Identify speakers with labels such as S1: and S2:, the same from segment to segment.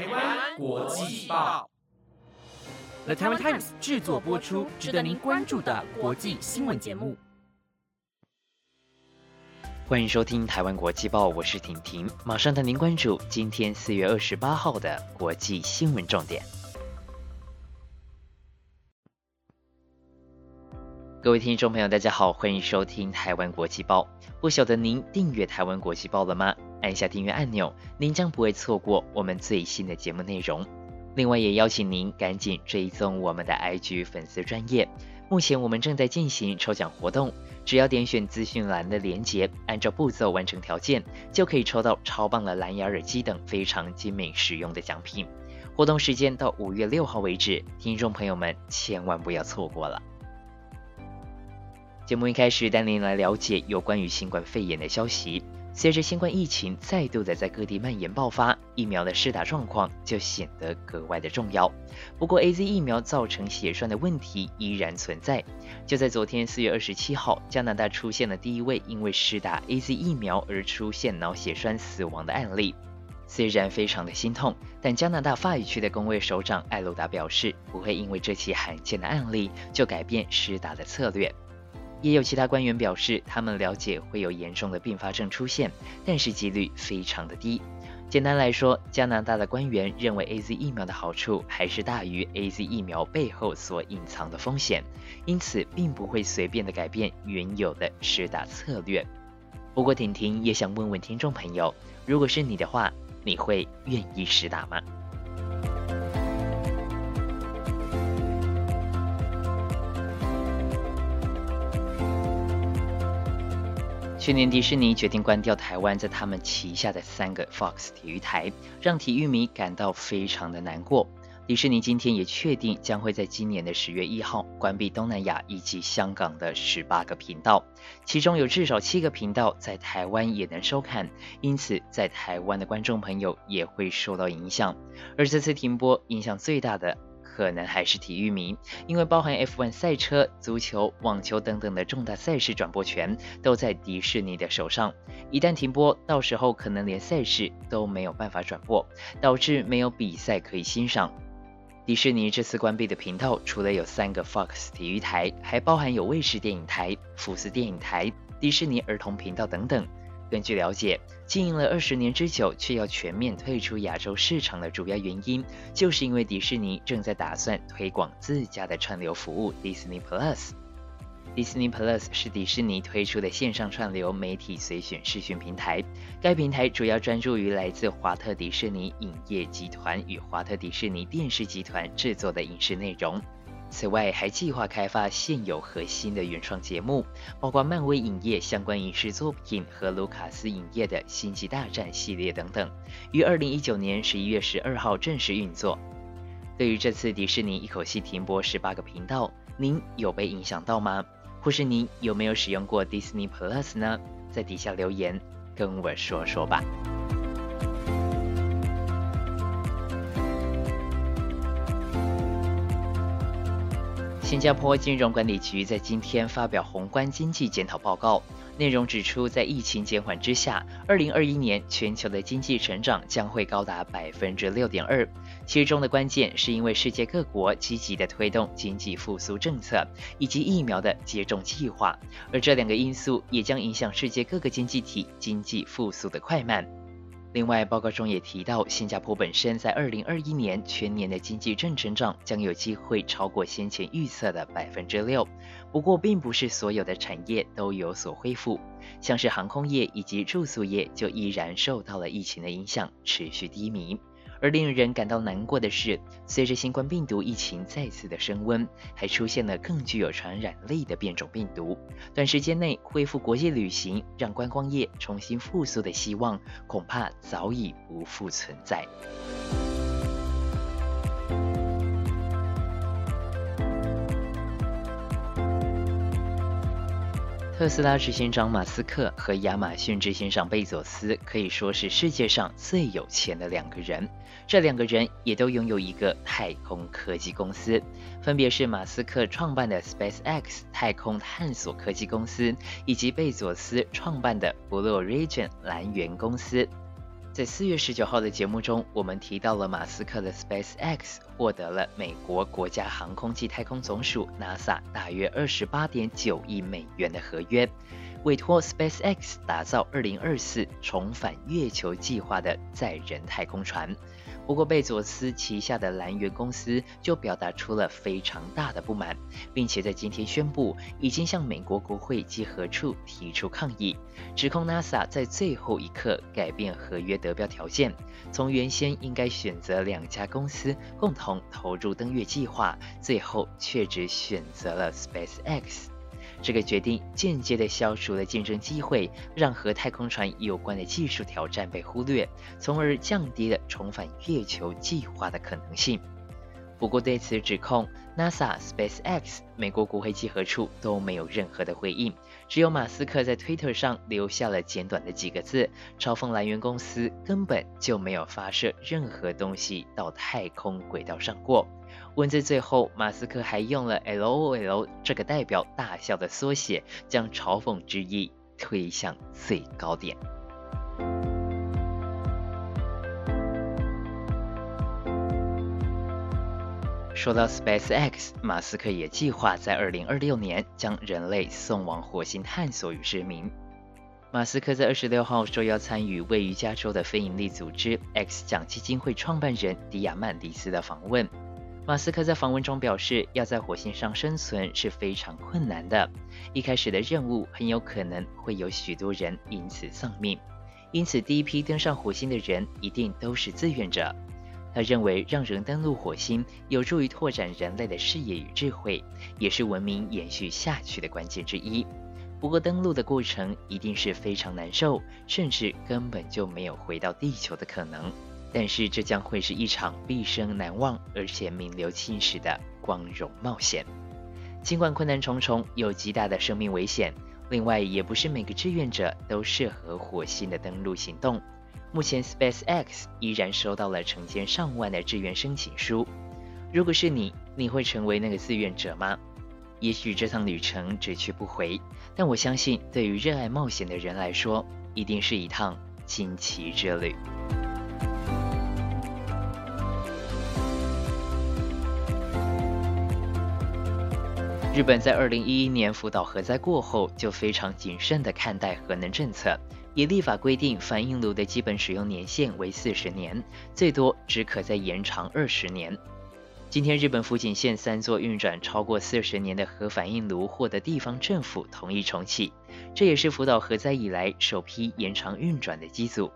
S1: 台湾国际报，The Taiwan Times 制作播出，值得您关注的国际新闻节目。
S2: 欢迎收听台湾国际报，我是婷婷，马上带您关注今天四月二十八号的国际新闻重点。各位听众朋友，大家好，欢迎收听台湾国际报。不晓得您订阅台湾国际报了吗？按下订阅按钮，您将不会错过我们最新的节目内容。另外，也邀请您赶紧追踪我们的 IG 粉丝专业。目前我们正在进行抽奖活动，只要点选资讯栏的链接，按照步骤完成条件，就可以抽到超棒的蓝牙耳机等非常精美实用的奖品。活动时间到五月六号为止，听众朋友们千万不要错过了。节目一开始带您来了解有关于新冠肺炎的消息。随着新冠疫情再度的在各地蔓延爆发，疫苗的施打状况就显得格外的重要。不过，A Z 疫苗造成血栓的问题依然存在。就在昨天四月二十七号，加拿大出现了第一位因为施打 A Z 疫苗而出现脑血栓死亡的案例。虽然非常的心痛，但加拿大法语区的工位首长艾鲁达表示，不会因为这起罕见的案例就改变施打的策略。也有其他官员表示，他们了解会有严重的并发症出现，但是几率非常的低。简单来说，加拿大的官员认为 A Z 疫苗的好处还是大于 A Z 疫苗背后所隐藏的风险，因此并不会随便的改变原有的施打策略。不过，婷婷也想问问听众朋友，如果是你的话，你会愿意施打吗？去年迪士尼决定关掉台湾在他们旗下的三个 Fox 体育台，让体育迷感到非常的难过。迪士尼今天也确定将会在今年的十月一号关闭东南亚以及香港的十八个频道，其中有至少七个频道在台湾也能收看，因此在台湾的观众朋友也会受到影响。而这次停播影响最大的。可能还是体育迷，因为包含 F1 赛车、足球、网球等等的重大赛事转播权都在迪士尼的手上。一旦停播，到时候可能连赛事都没有办法转播，导致没有比赛可以欣赏。迪士尼这次关闭的频道，除了有三个 Fox 体育台，还包含有卫视电影台、福斯电影台、迪士尼儿童频道等等。根据了解，经营了二十年之久，却要全面退出亚洲市场的主要原因，就是因为迪士尼正在打算推广自家的串流服务 Disney Plus。Disney Plus 是迪士尼推出的线上串流媒体随选视讯平台，该平台主要专注于来自华特迪士尼影业集团与华特迪士尼电视集团制作的影视内容。此外，还计划开发现有核心的原创节目，包括漫威影业相关影视作品和卢卡斯影业的《星际大战》系列等等，于二零一九年十一月十二号正式运作。对于这次迪士尼一口气停播十八个频道，您有被影响到吗？或是您有没有使用过 Disney Plus 呢？在底下留言跟我说说吧。新加坡金融管理局在今天发表宏观经济检讨报告，内容指出，在疫情减缓之下，二零二一年全球的经济成长将会高达百分之六点二。其中的关键是因为世界各国积极的推动经济复苏政策以及疫苗的接种计划，而这两个因素也将影响世界各个经济体经济复苏的快慢。另外，报告中也提到，新加坡本身在二零二一年全年的经济正增长将有机会超过先前预测的百分之六。不过，并不是所有的产业都有所恢复，像是航空业以及住宿业就依然受到了疫情的影响，持续低迷。而令人感到难过的是，随着新冠病毒疫情再次的升温，还出现了更具有传染力的变种病毒。短时间内恢复国际旅行，让观光业重新复苏的希望，恐怕早已不复存在。特斯拉执行长马斯克和亚马逊执行长贝佐斯可以说是世界上最有钱的两个人。这两个人也都拥有一个太空科技公司，分别是马斯克创办的 SpaceX 太空探索科技公司，以及贝佐斯创办的 Blue Origin 蓝源公司。在四月十九号的节目中，我们提到了马斯克的 SpaceX 获得了美国国家航空暨太空总署 NASA 大约二十八点九亿美元的合约，委托 SpaceX 打造二零二四重返月球计划的载人太空船。不过，贝佐斯旗下的蓝源公司就表达出了非常大的不满，并且在今天宣布，已经向美国国会稽核处提出抗议，指控 NASA 在最后一刻改变合约得标条件，从原先应该选择两家公司共同投入登月计划，最后却只选择了 SpaceX。这个决定间接地消除了竞争机会，让和太空船有关的技术挑战被忽略，从而降低了重返月球计划的可能性。不过，对此指控，NASA、SpaceX、美国国会稽核处都没有任何的回应，只有马斯克在推特上留下了简短的几个字，嘲讽来源公司根本就没有发射任何东西到太空轨道上过。文字最后，马斯克还用了 “LOL” 这个代表大笑的缩写，将嘲讽之意推向最高点。说到 SpaceX，马斯克也计划在2026年将人类送往火星探索与殖民。马斯克在26号说要参与位于加州的非营利组织 X 奖基金会创办人迪亚曼迪斯的访问。马斯克在访问中表示，要在火星上生存是非常困难的。一开始的任务很有可能会有许多人因此丧命，因此第一批登上火星的人一定都是志愿者。他认为，让人登陆火星有助于拓展人类的视野与智慧，也是文明延续下去的关键之一。不过，登陆的过程一定是非常难受，甚至根本就没有回到地球的可能。但是这将会是一场毕生难忘而且名留青史的光荣冒险。尽管困难重重，有极大的生命危险，另外也不是每个志愿者都适合火星的登陆行动。目前，SpaceX 依然收到了成千上万的志愿申请书。如果是你，你会成为那个志愿者吗？也许这趟旅程只去不回，但我相信，对于热爱冒险的人来说，一定是一趟惊奇之旅。日本在二零一一年福岛核灾过后，就非常谨慎地看待核能政策，以立法规定反应炉的基本使用年限为四十年，最多只可再延长二十年。今天，日本福井县三座运转超过四十年的核反应炉获得地方政府同意重启，这也是福岛核灾以来首批延长运转的机组。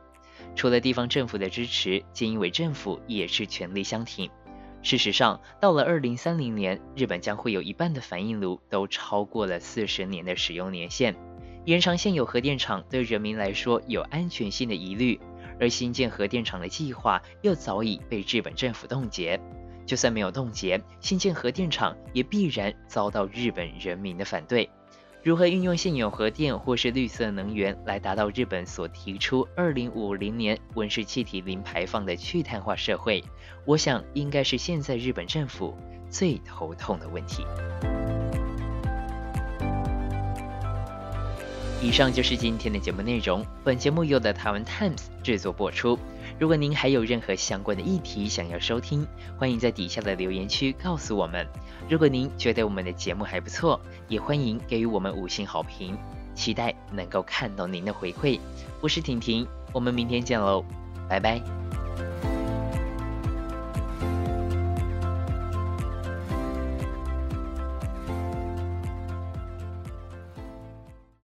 S2: 除了地方政府的支持，菅义伟政府也是全力相挺。事实上，到了二零三零年，日本将会有一半的反应炉都超过了四十年的使用年限。延长现有核电厂对人民来说有安全性的疑虑，而新建核电厂的计划又早已被日本政府冻结。就算没有冻结，新建核电厂也必然遭到日本人民的反对。如何运用现有核电或是绿色能源来达到日本所提出二零五零年温室气体零排放的去碳化社会？我想应该是现在日本政府最头痛的问题。以上就是今天的节目内容。本节目由的台湾 Times 制作播出。如果您还有任何相关的议题想要收听，欢迎在底下的留言区告诉我们。如果您觉得我们的节目还不错，也欢迎给予我们五星好评，期待能够看到您的回馈。我是婷婷，我们明天见喽，拜拜。